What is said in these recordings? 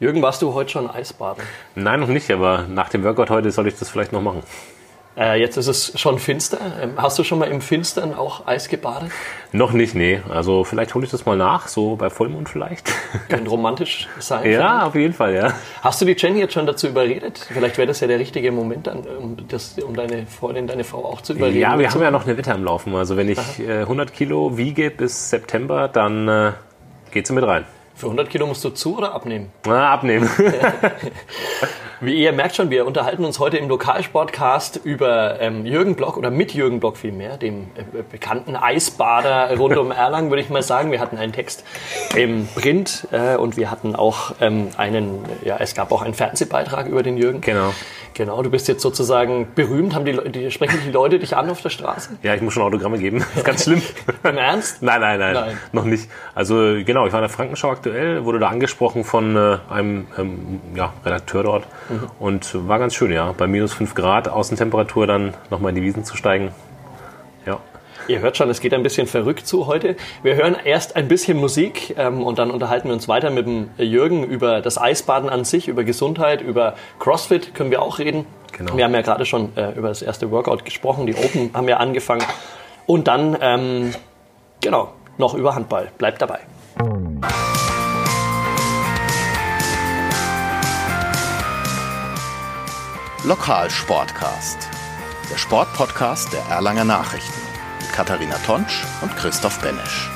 Jürgen, warst du heute schon Eisbaden? Nein, noch nicht, aber nach dem Workout heute soll ich das vielleicht noch machen. Äh, jetzt ist es schon finster. Ähm, hast du schon mal im Finstern auch Eis gebadet? Noch nicht, nee. Also vielleicht hole ich das mal nach, so bei Vollmond vielleicht. Könnte romantisch sein. ja, auf jeden Fall, ja. Hast du die Jenny jetzt schon dazu überredet? Vielleicht wäre das ja der richtige Moment, dann, um, das, um deine Freundin, deine Frau auch zu überreden. Ja, wir haben ja noch eine Wette am Laufen. Also wenn ich äh, 100 Kilo wiege bis September, dann äh, geht sie mit rein. Für 100 Kilo musst du zu oder abnehmen? Na, abnehmen. Wie ihr merkt schon, wir unterhalten uns heute im Lokalsportcast über ähm, Jürgen Block oder mit Jürgen Block vielmehr, dem äh, bekannten Eisbader rund um Erlangen, würde ich mal sagen. Wir hatten einen Text im Print äh, und wir hatten auch ähm, einen, ja, es gab auch einen Fernsehbeitrag über den Jürgen. Genau. Genau, du bist jetzt sozusagen berühmt. Haben die, die sprechen die Leute dich an auf der Straße? Ja, ich muss schon Autogramme geben. Das ist ganz schlimm. Im Ernst? Nein, nein, nein, nein, noch nicht. Also genau, ich war in der Frankenschau aktuell, wurde da angesprochen von äh, einem ähm, ja, Redakteur dort mhm. und war ganz schön, ja. Bei minus 5 Grad Außentemperatur dann nochmal in die Wiesen zu steigen. Ja. Ihr hört schon, es geht ein bisschen verrückt zu heute. Wir hören erst ein bisschen Musik ähm, und dann unterhalten wir uns weiter mit dem Jürgen über das Eisbaden an sich, über Gesundheit, über CrossFit können wir auch reden. Genau. Wir haben ja gerade schon äh, über das erste Workout gesprochen, die Open haben ja angefangen. Und dann, ähm, genau, noch über Handball. Bleibt dabei. Lokalsportcast, der Sportpodcast der Erlanger Nachrichten. Katharina Tonsch und Christoph Benesch.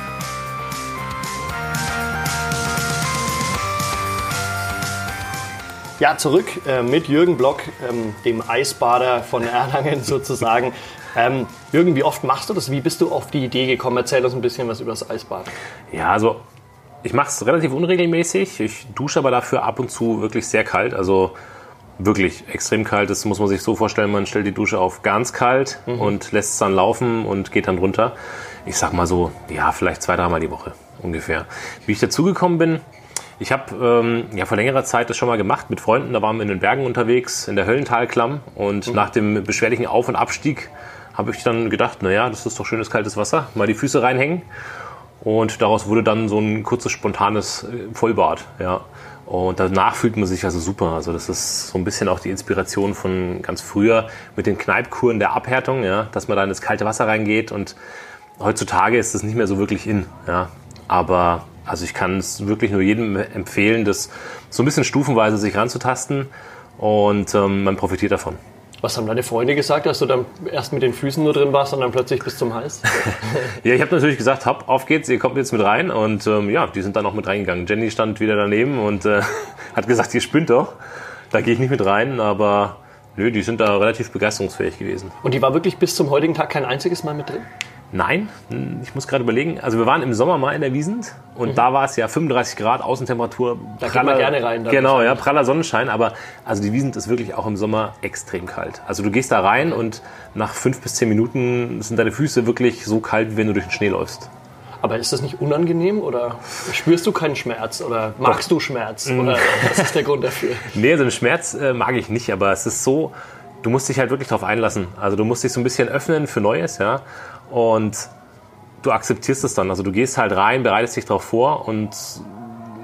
Ja, zurück äh, mit Jürgen Block, ähm, dem Eisbader von Erlangen sozusagen. Ähm, Jürgen, wie oft machst du das? Wie bist du auf die Idee gekommen? Erzähl uns ein bisschen was über das Eisbaden. Ja, also ich mache es relativ unregelmäßig. Ich dusche aber dafür ab und zu wirklich sehr kalt. Also wirklich extrem kalt ist, muss man sich so vorstellen, man stellt die Dusche auf ganz kalt mhm. und lässt es dann laufen und geht dann runter. Ich sag mal so, ja, vielleicht zwei, dreimal die Woche ungefähr. Wie ich dazugekommen bin, ich habe ähm, ja vor längerer Zeit das schon mal gemacht mit Freunden. Da waren wir in den Bergen unterwegs, in der Höllentalklamm. Und mhm. nach dem beschwerlichen Auf- und Abstieg habe ich dann gedacht, naja, das ist doch schönes kaltes Wasser, mal die Füße reinhängen. Und daraus wurde dann so ein kurzes, spontanes äh, Vollbad. Ja. Und danach fühlt man sich also super. Also das ist so ein bisschen auch die Inspiration von ganz früher mit den Kneipkuren der Abhärtung, ja, dass man da in das kalte Wasser reingeht. Und heutzutage ist das nicht mehr so wirklich in. Ja. Aber also ich kann es wirklich nur jedem empfehlen, das so ein bisschen stufenweise sich ranzutasten und ähm, man profitiert davon. Was haben deine Freunde gesagt, dass du dann erst mit den Füßen nur drin warst und dann plötzlich bis zum Hals? ja, ich habe natürlich gesagt, hopp, auf geht's, ihr kommt jetzt mit rein. Und ähm, ja, die sind dann auch mit reingegangen. Jenny stand wieder daneben und äh, hat gesagt, ihr spinnt doch. Da gehe ich nicht mit rein, aber nö, die sind da relativ begeisterungsfähig gewesen. Und die war wirklich bis zum heutigen Tag kein einziges Mal mit drin? Nein, ich muss gerade überlegen. Also wir waren im Sommer mal in der Wiesent und mhm. da war es ja 35 Grad Außentemperatur. Da geht man gerne rein. Genau, ja, praller Sonnenschein. Aber also die Wiesent ist wirklich auch im Sommer extrem kalt. Also du gehst da rein und nach fünf bis zehn Minuten sind deine Füße wirklich so kalt, wie wenn du durch den Schnee läufst. Aber ist das nicht unangenehm oder spürst du keinen Schmerz oder magst Doch. du Schmerz? Mhm. Oder was ist der Grund dafür? Nee, also den Schmerz äh, mag ich nicht, aber es ist so, du musst dich halt wirklich darauf einlassen. Also du musst dich so ein bisschen öffnen für Neues, ja. Und du akzeptierst es dann. Also du gehst halt rein, bereitest dich darauf vor und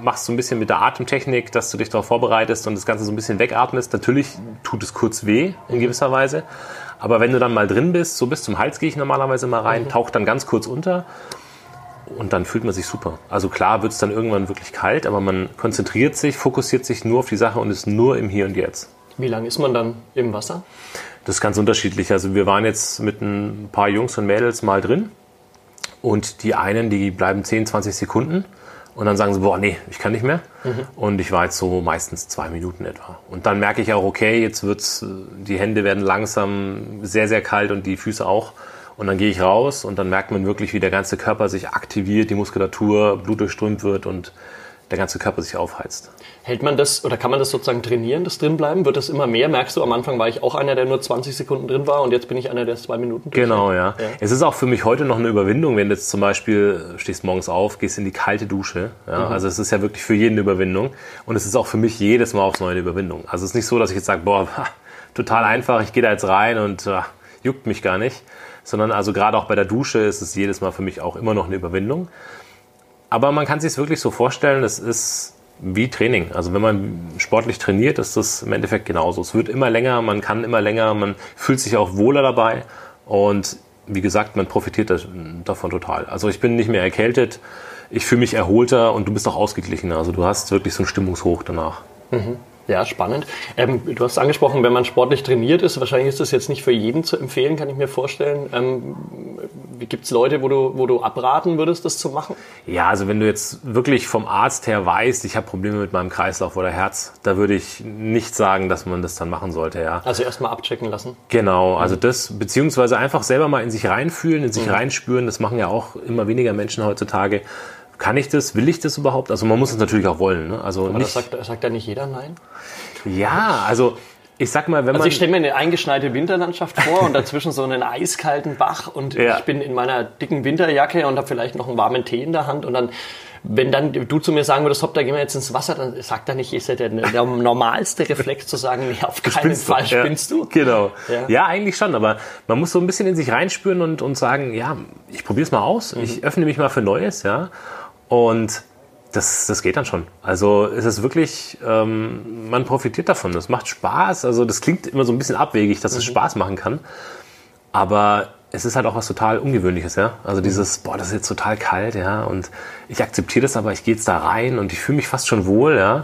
machst so ein bisschen mit der Atemtechnik, dass du dich darauf vorbereitest und das Ganze so ein bisschen wegatmest. Natürlich tut es kurz weh in gewisser Weise. Aber wenn du dann mal drin bist, so bis zum Hals gehe ich normalerweise mal rein, mhm. taucht dann ganz kurz unter und dann fühlt man sich super. Also klar wird es dann irgendwann wirklich kalt, aber man konzentriert sich, fokussiert sich nur auf die Sache und ist nur im Hier und Jetzt. Wie lange ist man dann im Wasser? Das ist ganz unterschiedlich. Also wir waren jetzt mit ein paar Jungs und Mädels mal drin und die einen, die bleiben 10, 20 Sekunden und dann sagen sie, boah, nee, ich kann nicht mehr. Mhm. Und ich war jetzt so meistens zwei Minuten etwa. Und dann merke ich auch, okay, jetzt wird's, die Hände werden langsam sehr, sehr kalt und die Füße auch. Und dann gehe ich raus und dann merkt man wirklich, wie der ganze Körper sich aktiviert, die Muskulatur, Blut durchströmt wird und der ganze Körper sich aufheizt. Hält man das oder kann man das sozusagen trainieren, das drinbleiben? Wird das immer mehr? Merkst du, am Anfang war ich auch einer, der nur 20 Sekunden drin war und jetzt bin ich einer, der zwei Minuten Genau, ja. ja. Es ist auch für mich heute noch eine Überwindung, wenn du jetzt zum Beispiel stehst morgens auf, gehst in die kalte Dusche. Ja? Mhm. Also es ist ja wirklich für jeden eine Überwindung und es ist auch für mich jedes Mal aufs Neue eine Überwindung. Also es ist nicht so, dass ich jetzt sage, boah, total einfach, ich gehe da jetzt rein und ach, juckt mich gar nicht. Sondern also gerade auch bei der Dusche ist es jedes Mal für mich auch immer noch eine Überwindung. Aber man kann sich es wirklich so vorstellen, es ist wie Training. Also wenn man sportlich trainiert, ist das im Endeffekt genauso. Es wird immer länger, man kann immer länger, man fühlt sich auch wohler dabei und wie gesagt, man profitiert davon total. Also ich bin nicht mehr erkältet, ich fühle mich erholter und du bist auch ausgeglichener. Also du hast wirklich so ein Stimmungshoch danach. Mhm. Ja, spannend. Ähm, du hast angesprochen, wenn man sportlich trainiert ist, wahrscheinlich ist das jetzt nicht für jeden zu empfehlen, kann ich mir vorstellen. Ähm, Gibt es Leute, wo du, wo du abraten würdest, das zu machen? Ja, also wenn du jetzt wirklich vom Arzt her weißt, ich habe Probleme mit meinem Kreislauf oder Herz, da würde ich nicht sagen, dass man das dann machen sollte. Ja. Also erstmal abchecken lassen. Genau, also das, beziehungsweise einfach selber mal in sich reinfühlen, in sich mhm. reinspüren, das machen ja auch immer weniger Menschen heutzutage kann ich das? Will ich das überhaupt? Also man muss es natürlich auch wollen. Ne? Also Aber nicht, das sagt, sagt ja nicht jeder Nein? Ja, also ich sag mal, wenn also man. ich stelle mir eine eingeschneite Winterlandschaft vor und dazwischen so einen eiskalten Bach und ja. ich bin in meiner dicken Winterjacke und habe vielleicht noch einen warmen Tee in der Hand und dann wenn dann du zu mir sagen würdest, hopp, da gehen wir jetzt ins Wasser, dann sagt er nicht, ist ja der, der normalste Reflex zu sagen, nee, auf keinen spinnst Fall du. spinnst ja. du. Genau. Ja. ja. eigentlich schon, aber man muss so ein bisschen in sich reinspüren und, und sagen, ja, ich probiere es mal aus, mhm. ich öffne mich mal für Neues, ja. Und das, das geht dann schon. Also es ist wirklich, ähm, man profitiert davon. Das macht Spaß. Also das klingt immer so ein bisschen abwegig, dass es mhm. Spaß machen kann. Aber es ist halt auch was total Ungewöhnliches, ja. Also mhm. dieses, boah, das ist jetzt total kalt, ja. Und ich akzeptiere das, aber ich gehe jetzt da rein und ich fühle mich fast schon wohl, ja.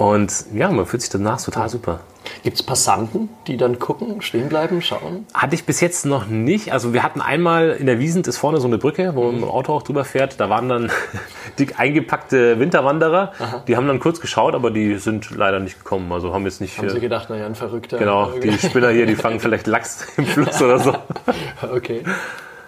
Und ja, man fühlt sich danach total super. Gibt es Passanten, die dann gucken, stehen bleiben, schauen? Hatte ich bis jetzt noch nicht. Also wir hatten einmal in der Wiesent ist vorne so eine Brücke, wo mit dem Auto auch drüber fährt. Da waren dann dick eingepackte Winterwanderer. Aha. Die haben dann kurz geschaut, aber die sind leider nicht gekommen. Also haben jetzt nicht. Haben sie gedacht, naja, ein Verrückter. Genau, die Spinner hier, die fangen vielleicht Lachs im Fluss oder so. okay.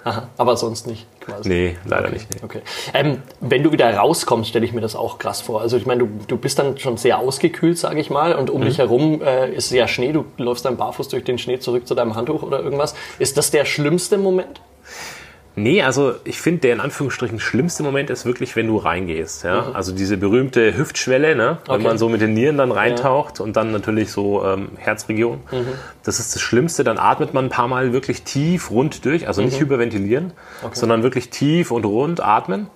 Aha, aber sonst nicht quasi. Nee, leider okay. nicht. Nee. Okay. Ähm, wenn du wieder rauskommst, stelle ich mir das auch krass vor. Also ich meine, du, du bist dann schon sehr ausgekühlt, sage ich mal, und um mhm. dich herum äh, ist ja Schnee, du läufst dann barfuß durch den Schnee zurück zu deinem Handtuch oder irgendwas. Ist das der schlimmste Moment? Nee, also ich finde, der in Anführungsstrichen schlimmste Moment ist wirklich, wenn du reingehst. Ja? Mhm. Also diese berühmte Hüftschwelle, ne? wenn okay. man so mit den Nieren dann reintaucht ja. und dann natürlich so ähm, Herzregion. Mhm. Das ist das Schlimmste. Dann atmet man ein paar Mal wirklich tief rund durch, also nicht mhm. hyperventilieren, okay. sondern wirklich tief und rund atmen.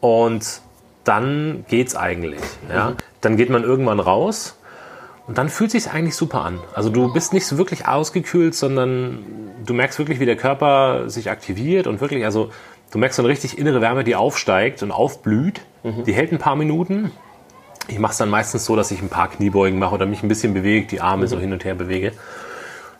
Und dann geht's eigentlich. Ja? Mhm. Dann geht man irgendwann raus und dann fühlt sich eigentlich super an. Also du bist nicht so wirklich ausgekühlt, sondern du merkst wirklich, wie der Körper sich aktiviert und wirklich, also du merkst so eine richtig innere Wärme, die aufsteigt und aufblüht. Mhm. Die hält ein paar Minuten. Ich mache es dann meistens so, dass ich ein paar Kniebeugen mache oder mich ein bisschen bewege, die Arme mhm. so hin und her bewege.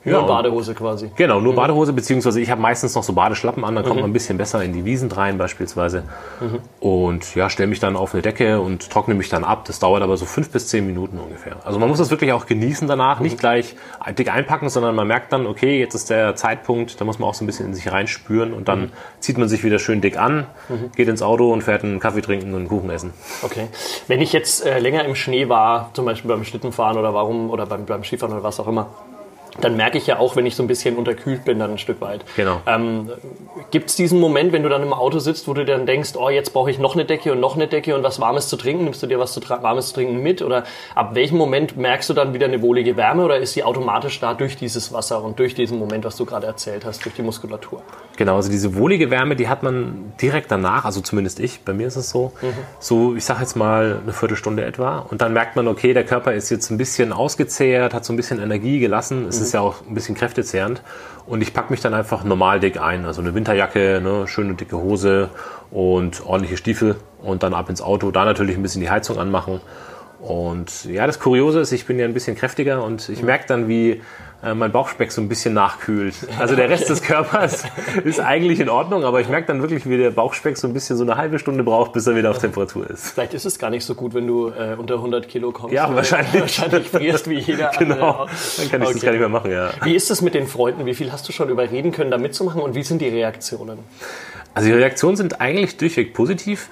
Nur ja, Badehose quasi. Genau, nur mhm. Badehose, beziehungsweise ich habe meistens noch so Badeschlappen an, dann kommt mhm. man ein bisschen besser in die Wiesen rein beispielsweise. Mhm. Und ja, stelle mich dann auf eine Decke und trockne mich dann ab. Das dauert aber so fünf bis zehn Minuten ungefähr. Also man muss das wirklich auch genießen danach, nicht mhm. gleich dick einpacken, sondern man merkt dann, okay, jetzt ist der Zeitpunkt, da muss man auch so ein bisschen in sich reinspüren und dann mhm. zieht man sich wieder schön dick an, mhm. geht ins Auto und fährt einen Kaffee trinken und einen Kuchen essen. Okay. Wenn ich jetzt äh, länger im Schnee war, zum Beispiel beim Schlittenfahren oder warum oder beim, beim Skifahren oder was auch immer, dann merke ich ja auch, wenn ich so ein bisschen unterkühlt bin, dann ein Stück weit. Genau. Ähm, Gibt es diesen Moment, wenn du dann im Auto sitzt, wo du dann denkst, oh, jetzt brauche ich noch eine Decke und noch eine Decke und was Warmes zu trinken? Nimmst du dir was zu Warmes zu trinken mit? Oder ab welchem Moment merkst du dann wieder eine wohlige Wärme oder ist sie automatisch da durch dieses Wasser und durch diesen Moment, was du gerade erzählt hast, durch die Muskulatur? Genau, also diese wohlige Wärme, die hat man direkt danach, also zumindest ich, bei mir ist es so, mhm. so, ich sage jetzt mal eine Viertelstunde etwa und dann merkt man, okay, der Körper ist jetzt ein bisschen ausgezehrt, hat so ein bisschen Energie gelassen, es mhm. ist ja auch ein bisschen kräftezehrend. Und ich packe mich dann einfach normal dick ein, also eine Winterjacke, ne, schöne dicke Hose und ordentliche Stiefel und dann ab ins Auto, da natürlich ein bisschen die Heizung anmachen und ja, das Kuriose ist, ich bin ja ein bisschen kräftiger und ich merke dann, wie äh, mein Bauchspeck so ein bisschen nachkühlt. Also der Rest des Körpers ist eigentlich in Ordnung, aber ich merke dann wirklich, wie der Bauchspeck so ein bisschen so eine halbe Stunde braucht, bis er wieder auf Temperatur ist. Vielleicht ist es gar nicht so gut, wenn du äh, unter 100 Kilo kommst. Ja, wahrscheinlich. Wahrscheinlich frierst wie jeder Genau, dann kann ich okay. das gar nicht mehr machen, ja. Wie ist es mit den Freunden? Wie viel hast du schon überreden können, da mitzumachen und wie sind die Reaktionen? Also die Reaktionen sind eigentlich durchweg positiv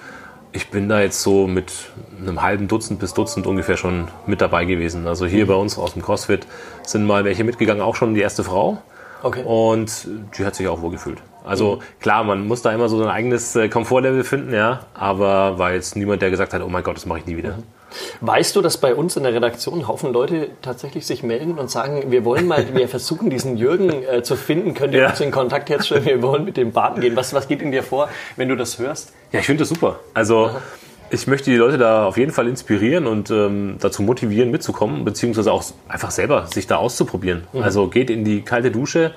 ich bin da jetzt so mit einem halben Dutzend bis Dutzend ungefähr schon mit dabei gewesen. Also hier mhm. bei uns aus dem CrossFit sind mal welche mitgegangen, auch schon die erste Frau. Okay. Und die hat sich auch wohl gefühlt. Also mhm. klar, man muss da immer so sein eigenes äh, Komfortlevel finden, ja. Aber war jetzt niemand, der gesagt hat, oh mein Gott, das mache ich nie wieder. Mhm. Weißt du, dass bei uns in der Redaktion Haufen Leute tatsächlich sich melden und sagen, wir wollen mal, wir versuchen diesen Jürgen äh, zu finden, könnt ihr ja. uns in Kontakt herstellen, wir wollen mit dem Baden gehen. Was, was geht in dir vor, wenn du das hörst? Ja, ich finde das super. Also ich möchte die Leute da auf jeden Fall inspirieren und ähm, dazu motivieren, mitzukommen, beziehungsweise auch einfach selber sich da auszuprobieren. Mhm. Also geht in die kalte Dusche,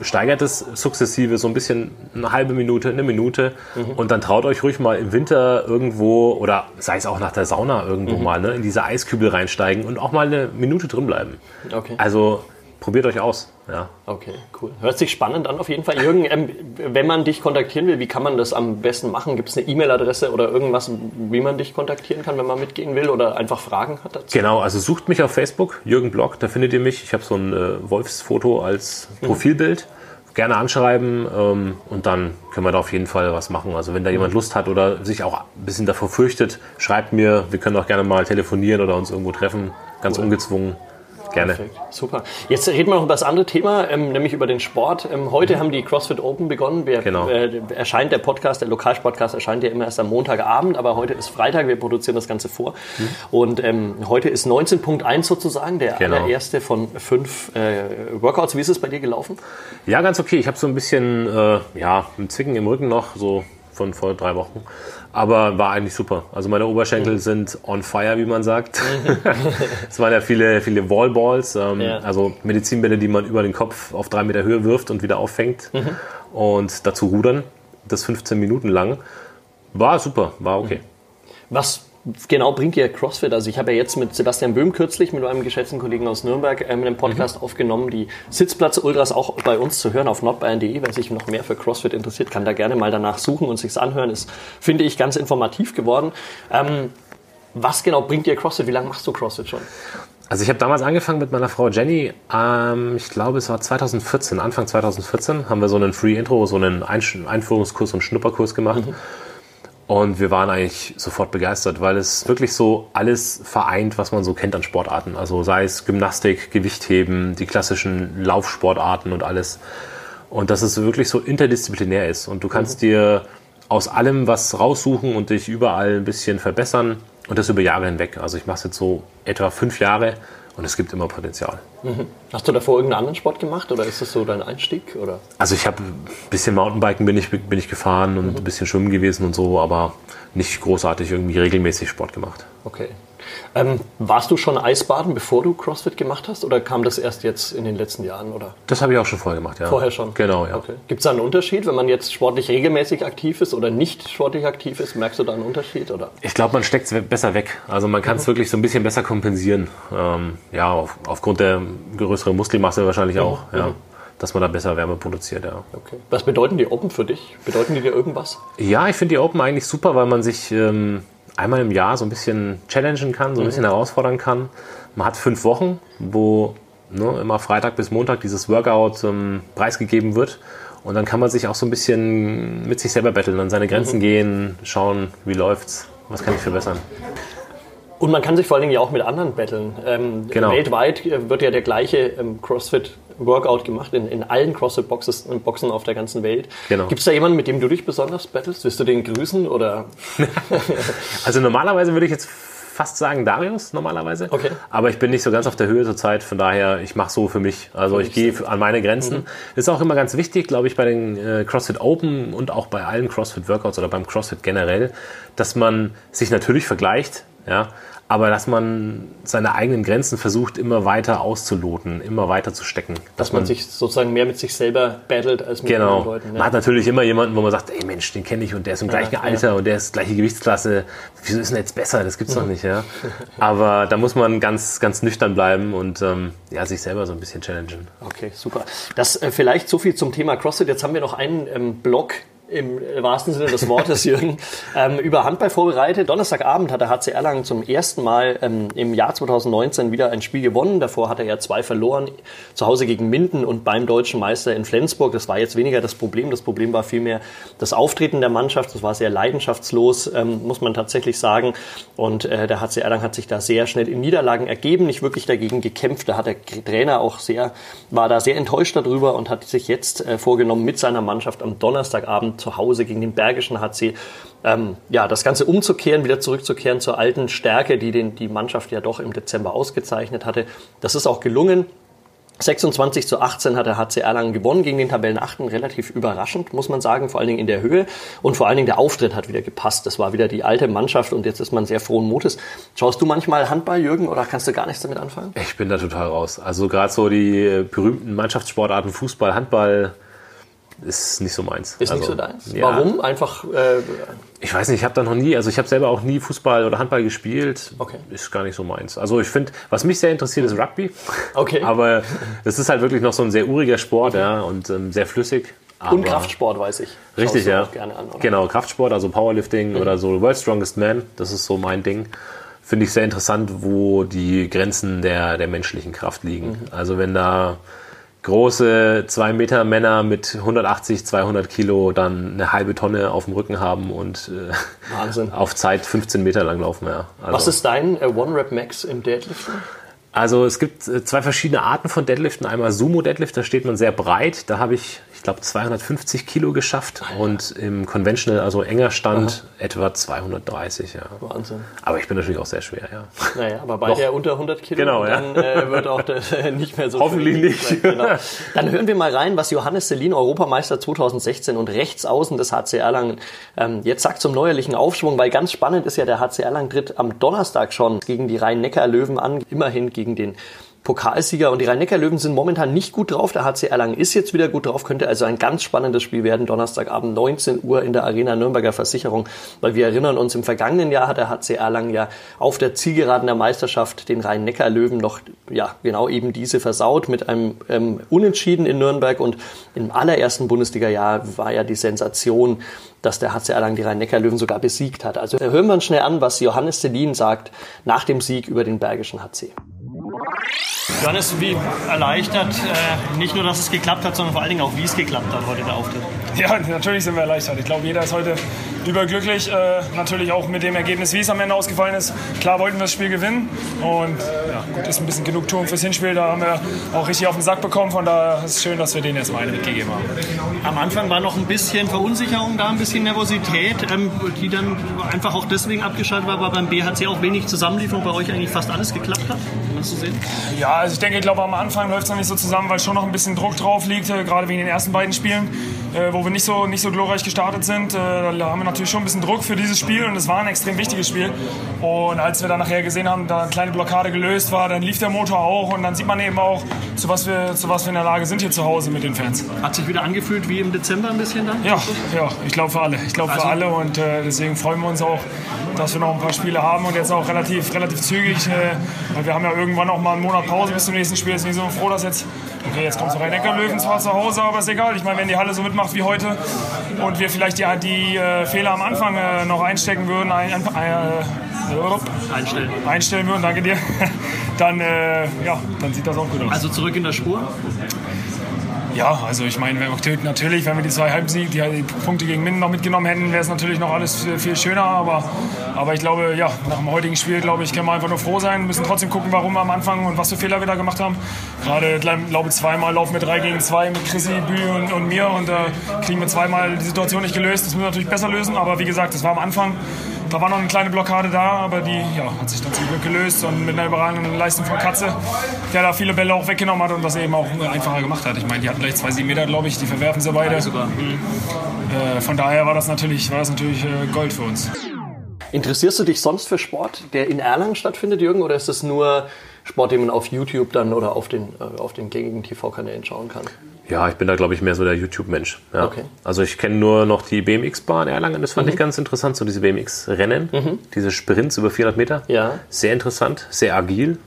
steigert es sukzessive so ein bisschen eine halbe Minute, eine Minute mhm. und dann traut euch ruhig mal im Winter irgendwo oder sei es auch nach der Sauna irgendwo mhm. mal ne, in diese Eiskübel reinsteigen und auch mal eine Minute drin bleiben. Okay. Also probiert euch aus. Ja. Okay, cool. Hört sich spannend an auf jeden Fall. Jürgen, ähm, wenn man dich kontaktieren will, wie kann man das am besten machen? Gibt es eine E-Mail-Adresse oder irgendwas, wie man dich kontaktieren kann, wenn man mitgehen will oder einfach Fragen hat dazu? Genau, also sucht mich auf Facebook, Jürgen Block, da findet ihr mich. Ich habe so ein äh, Wolfsfoto als mhm. Profilbild. Mhm. Gerne anschreiben ähm, und dann können wir da auf jeden Fall was machen. Also wenn da jemand mhm. Lust hat oder sich auch ein bisschen davor fürchtet, schreibt mir. Wir können auch gerne mal telefonieren oder uns irgendwo treffen, ganz cool. ungezwungen. Gerne. Perfekt. Super. Jetzt reden wir noch über das andere Thema, ähm, nämlich über den Sport. Ähm, heute mhm. haben die CrossFit Open begonnen. Wir, genau. Äh, erscheint der Podcast, der Lokalsportcast erscheint ja immer erst am Montagabend, aber heute ist Freitag, wir produzieren das Ganze vor. Mhm. Und ähm, heute ist 19.1 sozusagen, der genau. allererste von fünf äh, Workouts. Wie ist es bei dir gelaufen? Ja, ganz okay. Ich habe so ein bisschen, äh, ja, ein Zwicken im Rücken noch, so von vor drei Wochen. Aber war eigentlich super. Also meine Oberschenkel mhm. sind on fire, wie man sagt. Mhm. es waren ja viele, viele Wallballs, ähm, ja. also Medizinbälle, die man über den Kopf auf drei Meter Höhe wirft und wieder auffängt. Mhm. Und dazu rudern. Das 15 Minuten lang. War super, war okay. Was genau bringt ihr CrossFit? Also ich habe ja jetzt mit Sebastian Böhm kürzlich, mit einem geschätzten Kollegen aus Nürnberg, äh, einen Podcast mhm. aufgenommen, die Sitzplatz-Ultras auch bei uns zu hören auf nordbayern.de. Wer sich noch mehr für CrossFit interessiert, kann da gerne mal danach suchen und sich's anhören. Ist, finde ich, ganz informativ geworden. Ähm, was genau bringt dir CrossFit? Wie lange machst du CrossFit schon? Also ich habe damals angefangen mit meiner Frau Jenny, ähm, ich glaube es war 2014, Anfang 2014, haben wir so einen Free Intro, so einen Einführungskurs und Schnupperkurs gemacht. Mhm. Und wir waren eigentlich sofort begeistert, weil es wirklich so alles vereint, was man so kennt an Sportarten. Also sei es Gymnastik, Gewichtheben, die klassischen Laufsportarten und alles. Und dass es wirklich so interdisziplinär ist. Und du kannst mhm. dir aus allem was raussuchen und dich überall ein bisschen verbessern. Und das über Jahre hinweg. Also ich mache es jetzt so etwa fünf Jahre und es gibt immer Potenzial. Mhm. Hast du davor irgendeinen anderen Sport gemacht oder ist das so dein Einstieg? Oder? Also ich habe ein bisschen Mountainbiken bin ich, bin ich gefahren und mhm. ein bisschen schwimmen gewesen und so, aber nicht großartig irgendwie regelmäßig Sport gemacht. Okay. Ähm, warst du schon Eisbaden, bevor du CrossFit gemacht hast, oder kam das erst jetzt in den letzten Jahren? Oder? Das habe ich auch schon vorher gemacht, ja. Vorher schon? Genau, ja. Okay. Gibt es da einen Unterschied, wenn man jetzt sportlich regelmäßig aktiv ist oder nicht sportlich aktiv ist? Merkst du da einen Unterschied? Oder? Ich glaube, man steckt es besser weg. Also man kann es mhm. wirklich so ein bisschen besser kompensieren. Ähm, ja, auf, aufgrund der größeren Muskelmasse wahrscheinlich auch. Mhm. Ja. Mhm. dass man da besser Wärme produziert. Ja. Okay. Was bedeuten die Open für dich? Bedeuten die dir irgendwas? Ja, ich finde die Open eigentlich super, weil man sich ähm, einmal im Jahr so ein bisschen challengen kann, so ein mhm. bisschen herausfordern kann. Man hat fünf Wochen, wo ne, immer Freitag bis Montag dieses Workout ähm, preisgegeben wird. Und dann kann man sich auch so ein bisschen mit sich selber betteln, an seine Grenzen mhm. gehen, schauen, wie läuft's, was kann ich verbessern. Und man kann sich vor allen Dingen ja auch mit anderen betteln. Ähm, genau. Weltweit äh, wird ja der gleiche ähm, CrossFit Workout gemacht in, in allen CrossFit-Boxen Boxen auf der ganzen Welt. Genau. Gibt es da jemanden, mit dem du dich besonders battlest? Willst du den grüßen oder? also normalerweise würde ich jetzt fast sagen Darius normalerweise. Okay. Aber ich bin nicht so ganz auf der Höhe zurzeit, von daher, ich mache so für mich. Also ich gehe an meine Grenzen. Mhm. Ist auch immer ganz wichtig, glaube ich, bei den äh, CrossFit Open und auch bei allen CrossFit Workouts oder beim CrossFit generell, dass man sich natürlich vergleicht, ja, aber dass man seine eigenen Grenzen versucht, immer weiter auszuloten, immer weiter zu stecken. Dass, dass man, man, sich sozusagen mehr mit sich selber battelt als mit genau. anderen Leuten. Ja. Man hat natürlich immer jemanden, wo man sagt, ey Mensch, den kenne ich und der ist im gleichen ja, Alter ja. und der ist gleiche Gewichtsklasse. Wieso ist denn jetzt besser? Das gibt's mhm. doch nicht, ja. Aber da muss man ganz, ganz nüchtern bleiben und ähm, ja, sich selber so ein bisschen challengen. Okay, super. Das äh, vielleicht so viel zum Thema CrossFit. Jetzt haben wir noch einen ähm, Blog im wahrsten Sinne des Wortes, Jürgen, ähm, über Handball vorbereitet. Donnerstagabend hat der HC Erlangen zum ersten Mal ähm, im Jahr 2019 wieder ein Spiel gewonnen. Davor hatte er zwei verloren, zu Hause gegen Minden und beim deutschen Meister in Flensburg. Das war jetzt weniger das Problem. Das Problem war vielmehr das Auftreten der Mannschaft. Das war sehr leidenschaftslos, ähm, muss man tatsächlich sagen. Und äh, der HC Erlangen hat sich da sehr schnell in Niederlagen ergeben, nicht wirklich dagegen gekämpft. Da hat der Trainer auch sehr, war da sehr enttäuscht darüber und hat sich jetzt äh, vorgenommen, mit seiner Mannschaft am Donnerstagabend zu Hause gegen den Bergischen HC, ähm, ja, das Ganze umzukehren, wieder zurückzukehren zur alten Stärke, die den, die Mannschaft ja doch im Dezember ausgezeichnet hatte. Das ist auch gelungen. 26 zu 18 hat der HC Erlangen gewonnen gegen den Tabellenachten. Relativ überraschend, muss man sagen, vor allen Dingen in der Höhe. Und vor allen Dingen der Auftritt hat wieder gepasst. Das war wieder die alte Mannschaft und jetzt ist man sehr frohen Mutes. Schaust du manchmal Handball, Jürgen, oder kannst du gar nichts damit anfangen? Ich bin da total raus. Also gerade so die äh, berühmten Mannschaftssportarten Fußball, Handball, ist nicht so meins. Ist also, nicht so deins. Ja, Warum? Einfach. Äh, Ich weiß nicht, ich habe da noch nie, also ich habe selber auch nie Fußball oder Handball gespielt. Okay. Ist gar nicht so meins. Also ich finde, was mich sehr interessiert, ist Rugby. Okay. Aber es ist halt wirklich noch so ein sehr uriger Sport, ja, und ähm, sehr flüssig. und Aber- Kraftsport, weiß ich. Richtig, Schaust du ja. an? Genau, Kraftsport, also Powerlifting oder so World Strongest Man, das ist so mein Ding. Finde ich sehr interessant, wo die Grenzen der, der menschlichen Kraft liegen. Mhm. Also wenn da große 2 Meter Männer mit 180, 200 Kilo dann eine halbe Tonne auf dem Rücken haben und äh, auf Zeit 15 Meter lang laufen. Ja. Also, Was ist dein äh, One-Rep-Max im Deadliften? also es gibt äh, zwei verschiedene Arten von Deadliften. Einmal Sumo-Deadlift, da steht man sehr breit. Da habe ich glaube, 250 Kilo geschafft. Und im Conventional, also enger Stand, etwa 230. Ja. Wahnsinn. Aber ich bin natürlich auch sehr schwer, ja. Naja, aber bei der unter 100 Kilo, Genau, ja. dann äh, wird auch das, äh, nicht mehr so Hoffentlich nicht. Genau. Dann hören wir mal rein, was Johannes Selin, Europameister 2016 und Rechtsaußen des HC Erlangen, ähm, jetzt sagt zum neuerlichen Aufschwung, weil ganz spannend ist ja, der HC Erlangen tritt am Donnerstag schon gegen die Rhein-Neckar-Löwen an, immerhin gegen den Pokalsieger und die Rhein-Neckar-Löwen sind momentan nicht gut drauf. Der HC Erlangen ist jetzt wieder gut drauf, könnte also ein ganz spannendes Spiel werden. Donnerstagabend 19 Uhr in der Arena Nürnberger Versicherung, weil wir erinnern uns, im vergangenen Jahr hat der HC Erlangen ja auf der Zielgeraden der Meisterschaft den Rhein-Neckar-Löwen noch, ja, genau eben diese versaut mit einem ähm, Unentschieden in Nürnberg und im allerersten Bundesliga-Jahr war ja die Sensation, dass der HC Erlangen die Rhein-Neckar-Löwen sogar besiegt hat. Also hören wir uns schnell an, was Johannes Selin sagt nach dem Sieg über den Bergischen HC. Johannes, wie erleichtert, äh, nicht nur, dass es geklappt hat, sondern vor allen Dingen auch, wie es geklappt hat heute der Auftritt. Ja, natürlich sind wir erleichtert. Ich glaube, jeder ist heute überglücklich. Äh, natürlich auch mit dem Ergebnis, wie es am Ende ausgefallen ist. Klar wollten wir das Spiel gewinnen. Und ja, gut, ist ein bisschen Genugtuung fürs Hinspiel. Da haben wir auch richtig auf den Sack bekommen. Von daher ist es schön, dass wir denen jetzt mal eine mitgegeben haben. Am Anfang war noch ein bisschen Verunsicherung da, ein bisschen Nervosität, ähm, die dann einfach auch deswegen abgeschaltet war, weil beim BHC auch wenig zusammenlief und bei euch eigentlich fast alles geklappt hat. Kann man das so sehen? Ja, also ich denke, ich glaube, am Anfang läuft es noch nicht so zusammen, weil schon noch ein bisschen Druck drauf liegt, äh, gerade wegen den ersten beiden Spielen, äh, wo wir nicht so, nicht so glorreich gestartet sind. Äh, da haben wir natürlich schon ein bisschen Druck für dieses Spiel und es war ein extrem wichtiges Spiel. Und als wir dann nachher gesehen haben, da eine kleine Blockade gelöst war, dann lief der Motor auch und dann sieht man eben auch, zu was wir, zu was wir in der Lage sind hier zu Hause mit den Fans. Hat sich wieder angefühlt wie im Dezember ein bisschen dann? Ja, ja, ich glaube für alle. Ich glaube für Also- alle und äh, deswegen freuen wir uns auch, dass wir noch ein paar Spiele haben und jetzt auch relativ, relativ zügig, äh, wir haben ja irgendwann auch mal einen Monat Pause bis zum nächsten Spiel. Ist nicht so froh, dass jetzt, okay, jetzt kommt so rein Löwen zwar zu Hause, aber ist egal. Ich meine, wenn die Halle so mitmacht wie heute und wir vielleicht die, die äh, Fehler am Anfang äh, noch einstecken würden, ein, ein, äh, Einstellen. einstellen würden, danke dir, dann, äh, ja, dann sieht das auch gut aus. Also zurück in der Spur. Ja, also ich meine, natürlich, wenn wir die zwei Halbsieg, die, die Punkte gegen Minden noch mitgenommen hätten, wäre es natürlich noch alles viel, schöner. Aber, aber ich glaube, ja, nach dem heutigen Spiel, glaube ich, können wir einfach nur froh sein. Wir müssen trotzdem gucken, warum wir am Anfang und was für Fehler wir da gemacht haben. Gerade, glaube zweimal laufen wir drei gegen zwei mit Chrissy, Bü und, und mir und äh, kriegen wir zweimal die Situation nicht gelöst. Das müssen wir natürlich besser lösen. Aber wie gesagt, das war am Anfang. Da war noch eine kleine Blockade da, aber die ja, hat sich dann zum Glück gelöst und mit einer überragenden Leistung von Katze, der da viele Bälle auch weggenommen hat und das eben auch einfacher gemacht hat. Ich meine, die hatten gleich zwei sieben Meter, glaube ich, die verwerfen sie beide. Äh, von daher war das natürlich, war das natürlich äh, Gold für uns. Interessierst du dich sonst für Sport, der in Erlangen stattfindet, Jürgen, oder ist es nur Sport, den man auf YouTube dann oder auf den, äh, auf den gängigen TV-Kanälen schauen kann? Ja, ich bin da, glaube ich, mehr so der YouTube-Mensch. Ja. Okay. Also ich kenne nur noch die BMX-Bahn Erlangen, das fand ich ganz interessant, so diese BMX-Rennen, diese Sprints über 400 Meter. Ja. Sehr interessant, sehr agil,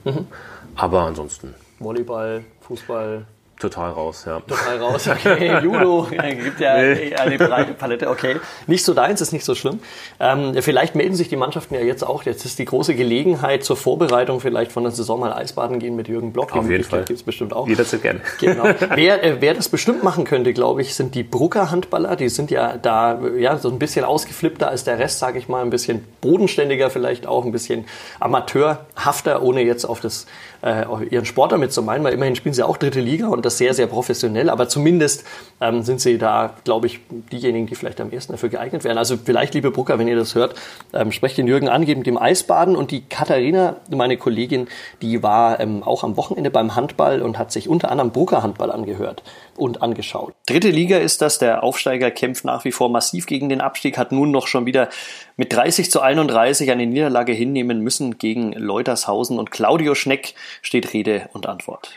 aber ansonsten Volleyball, Fußball, total raus, ja. total raus. Okay, Judo, gibt ja Nee. eine breite Palette. Okay, nicht so deins, ist nicht so schlimm. Ähm, vielleicht melden sich die Mannschaften ja jetzt auch. Jetzt ist die große Gelegenheit zur Vorbereitung vielleicht von der Saison mal Eisbaden gehen mit Jürgen Block. Die Auf jeden Möglichkeit Fall. gibt's bestimmt auch. Jederzeit gerne. Genau. Wer, äh, wer das bestimmt machen könnte, glaube ich, sind die Brucker Handballer. Die sind ja da ja so ein bisschen ausgeflippter als der Rest, sage ich mal, ein bisschen bodenständiger vielleicht auch, ein bisschen amateurhafter, ohne jetzt auf das äh, auf ihren Sport damit zu meinen, weil immerhin spielen sie auch dritte Liga und das sehr, sehr professionell, aber zumindest ähm, sind sie da, glaube ich, diejenigen, die vielleicht am ehesten dafür geeignet wären. Also vielleicht, liebe Brucker, wenn ihr das hört, ähm, sprecht den Jürgen an, gebt dem Eisbaden und die Katharina, meine Kollegin, die war ähm, auch am Wochenende beim Handball und hat sich unter anderem Brucker Handball angehört und angeschaut. Dritte Liga ist das, der Aufsteiger kämpft nach wie vor massiv gegen den Abstieg, hat nun noch schon wieder mit 30 zu 31 eine Niederlage hinnehmen müssen gegen Leutershausen und Claudio Schneck steht Rede und Antwort.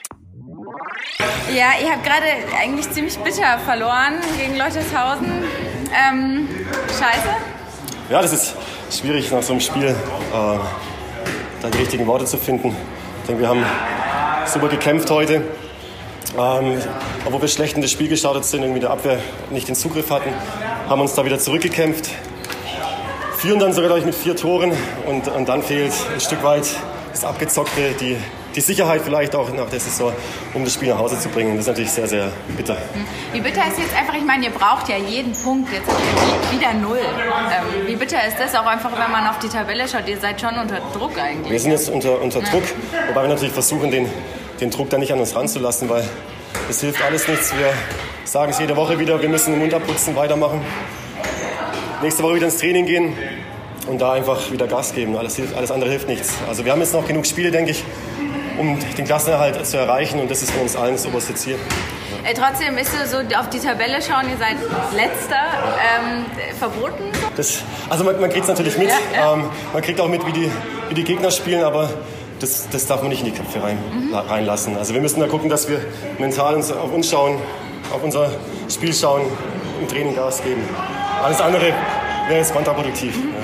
Ja, ihr habt gerade eigentlich ziemlich bitter verloren gegen Leutershausen. Ähm, scheiße? Ja, das ist schwierig nach so einem Spiel, äh, da die richtigen Worte zu finden. Ich denke, wir haben super gekämpft heute. Ähm, obwohl wir schlecht in das Spiel gestartet sind, irgendwie der Abwehr nicht den Zugriff hatten, haben uns da wieder zurückgekämpft. Führen dann sogar, glaube ich, mit vier Toren und, und dann fehlt ein Stück weit das Abgezockte, die, die Sicherheit vielleicht auch nach der Saison, um das Spiel nach Hause zu bringen. Das ist natürlich sehr, sehr bitter. Wie bitter ist jetzt einfach, ich meine, ihr braucht ja jeden Punkt, jetzt habt ihr wieder null. Ähm, wie bitter ist das auch einfach, wenn man auf die Tabelle schaut? Ihr seid schon unter Druck eigentlich. Wir sind jetzt unter, unter Druck, wobei wir natürlich versuchen, den, den Druck da nicht an uns ranzulassen, weil es hilft alles nichts. Wir sagen es jede Woche wieder, wir müssen den Mund abputzen, weitermachen. Nächste Woche wieder ins Training gehen und da einfach wieder Gas geben. Alles, hilft, alles andere hilft nichts. Also wir haben jetzt noch genug Spiele, denke ich, um den Klassenerhalt zu erreichen und das ist für uns allen das oberste Ziel. Äh, trotzdem ist so auf die Tabelle schauen, ihr seid letzter, ähm, verboten? Das, also man, man kriegt es natürlich mit, Ja, ja. Ähm, man kriegt auch mit, wie die, wie die Gegner spielen, aber das, das darf man nicht in die Köpfe rein, Mhm. reinlassen. Also wir müssen da gucken, dass wir mental uns, auf uns schauen, auf unser Spiel schauen, im Training Gas geben. Alles andere wäre jetzt kontraproduktiv. Mhm. Ja.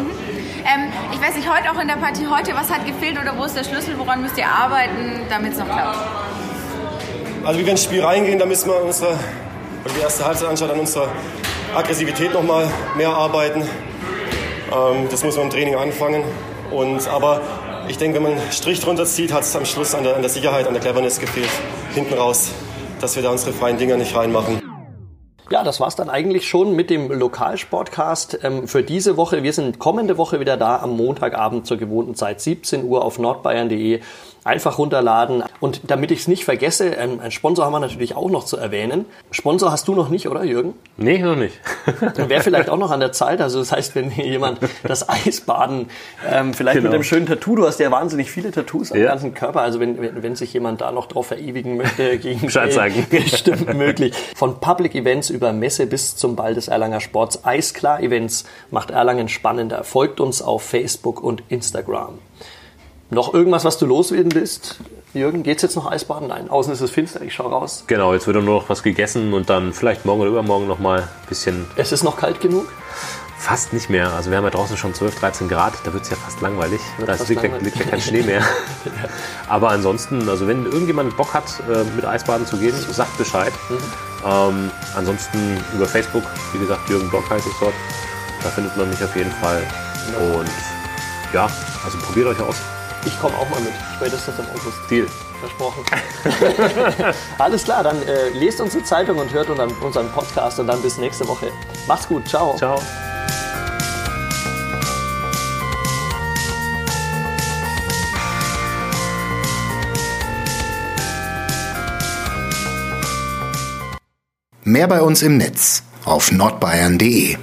Ich weiß nicht, heute auch in der Partie heute, was hat gefehlt oder wo ist der Schlüssel, woran müsst ihr arbeiten, damit es noch klappt? Also wie wir ins Spiel reingehen, da müssen wir unsere, wenn die erste Halbzeit anschaut, an unserer Aggressivität noch mal mehr arbeiten. Ähm, das muss man im Training anfangen. Und, aber ich denke, wenn man einen Strich drunter zieht, hat es am Schluss an der, an der Sicherheit, an der Cleverness gefehlt, hinten raus, dass wir da unsere freien Dinger nicht reinmachen. Ja, das war's dann eigentlich schon mit dem Lokalsportcast ähm, für diese Woche. Wir sind kommende Woche wieder da am Montagabend zur gewohnten Zeit 17 Uhr auf nordbayern.de. Einfach runterladen. Und damit ich es nicht vergesse, ähm, einen Sponsor haben wir natürlich auch noch zu erwähnen. Sponsor hast du noch nicht, oder Jürgen? Nee, noch nicht. Wäre vielleicht auch noch an der Zeit. Also das heißt, wenn hier jemand das Eisbaden, ähm, vielleicht Genau. mit einem schönen Tattoo, du hast ja wahnsinnig viele Tattoos am Ja. ganzen Körper. Also wenn, wenn, wenn sich jemand da noch drauf verewigen möchte, gegen sagen. bestimmt möglich. Von Public Events über Messe bis zum Ball des Erlanger Sports. Eisklar Events macht Erlangen spannender. Folgt uns auf Facebook und Instagram. Noch irgendwas, was du loswerden willst? Jürgen, geht's jetzt noch Eisbaden? Nein, außen ist es finster, ich schau raus. Genau, jetzt wird nur noch was gegessen und dann vielleicht morgen oder übermorgen noch mal ein bisschen Es ist noch kalt genug. Fast nicht mehr. Also wir haben ja draußen schon 12, 13 Grad, da wird es ja fast langweilig. Da liegt, ja- langweilig. liegt ja kein Schnee mehr. Aber ansonsten, also wenn irgendjemand Bock hat, äh, mit Eisbaden zu gehen, sagt Bescheid. Mhm. Ähm, ansonsten über Facebook, wie gesagt, Jürgen Bock heißt ich dort. Da findet man mich auf jeden Fall. Und ja, also probiert euch aus. Ich komme auch mal mit, spätestens im August. Deal. Versprochen. Alles klar, dann äh, lest unsere Zeitung und hört unseren, unseren Podcast und dann bis nächste Woche. Macht's gut, ciao. Ciao. Mehr bei uns im Netz auf nordbayern.de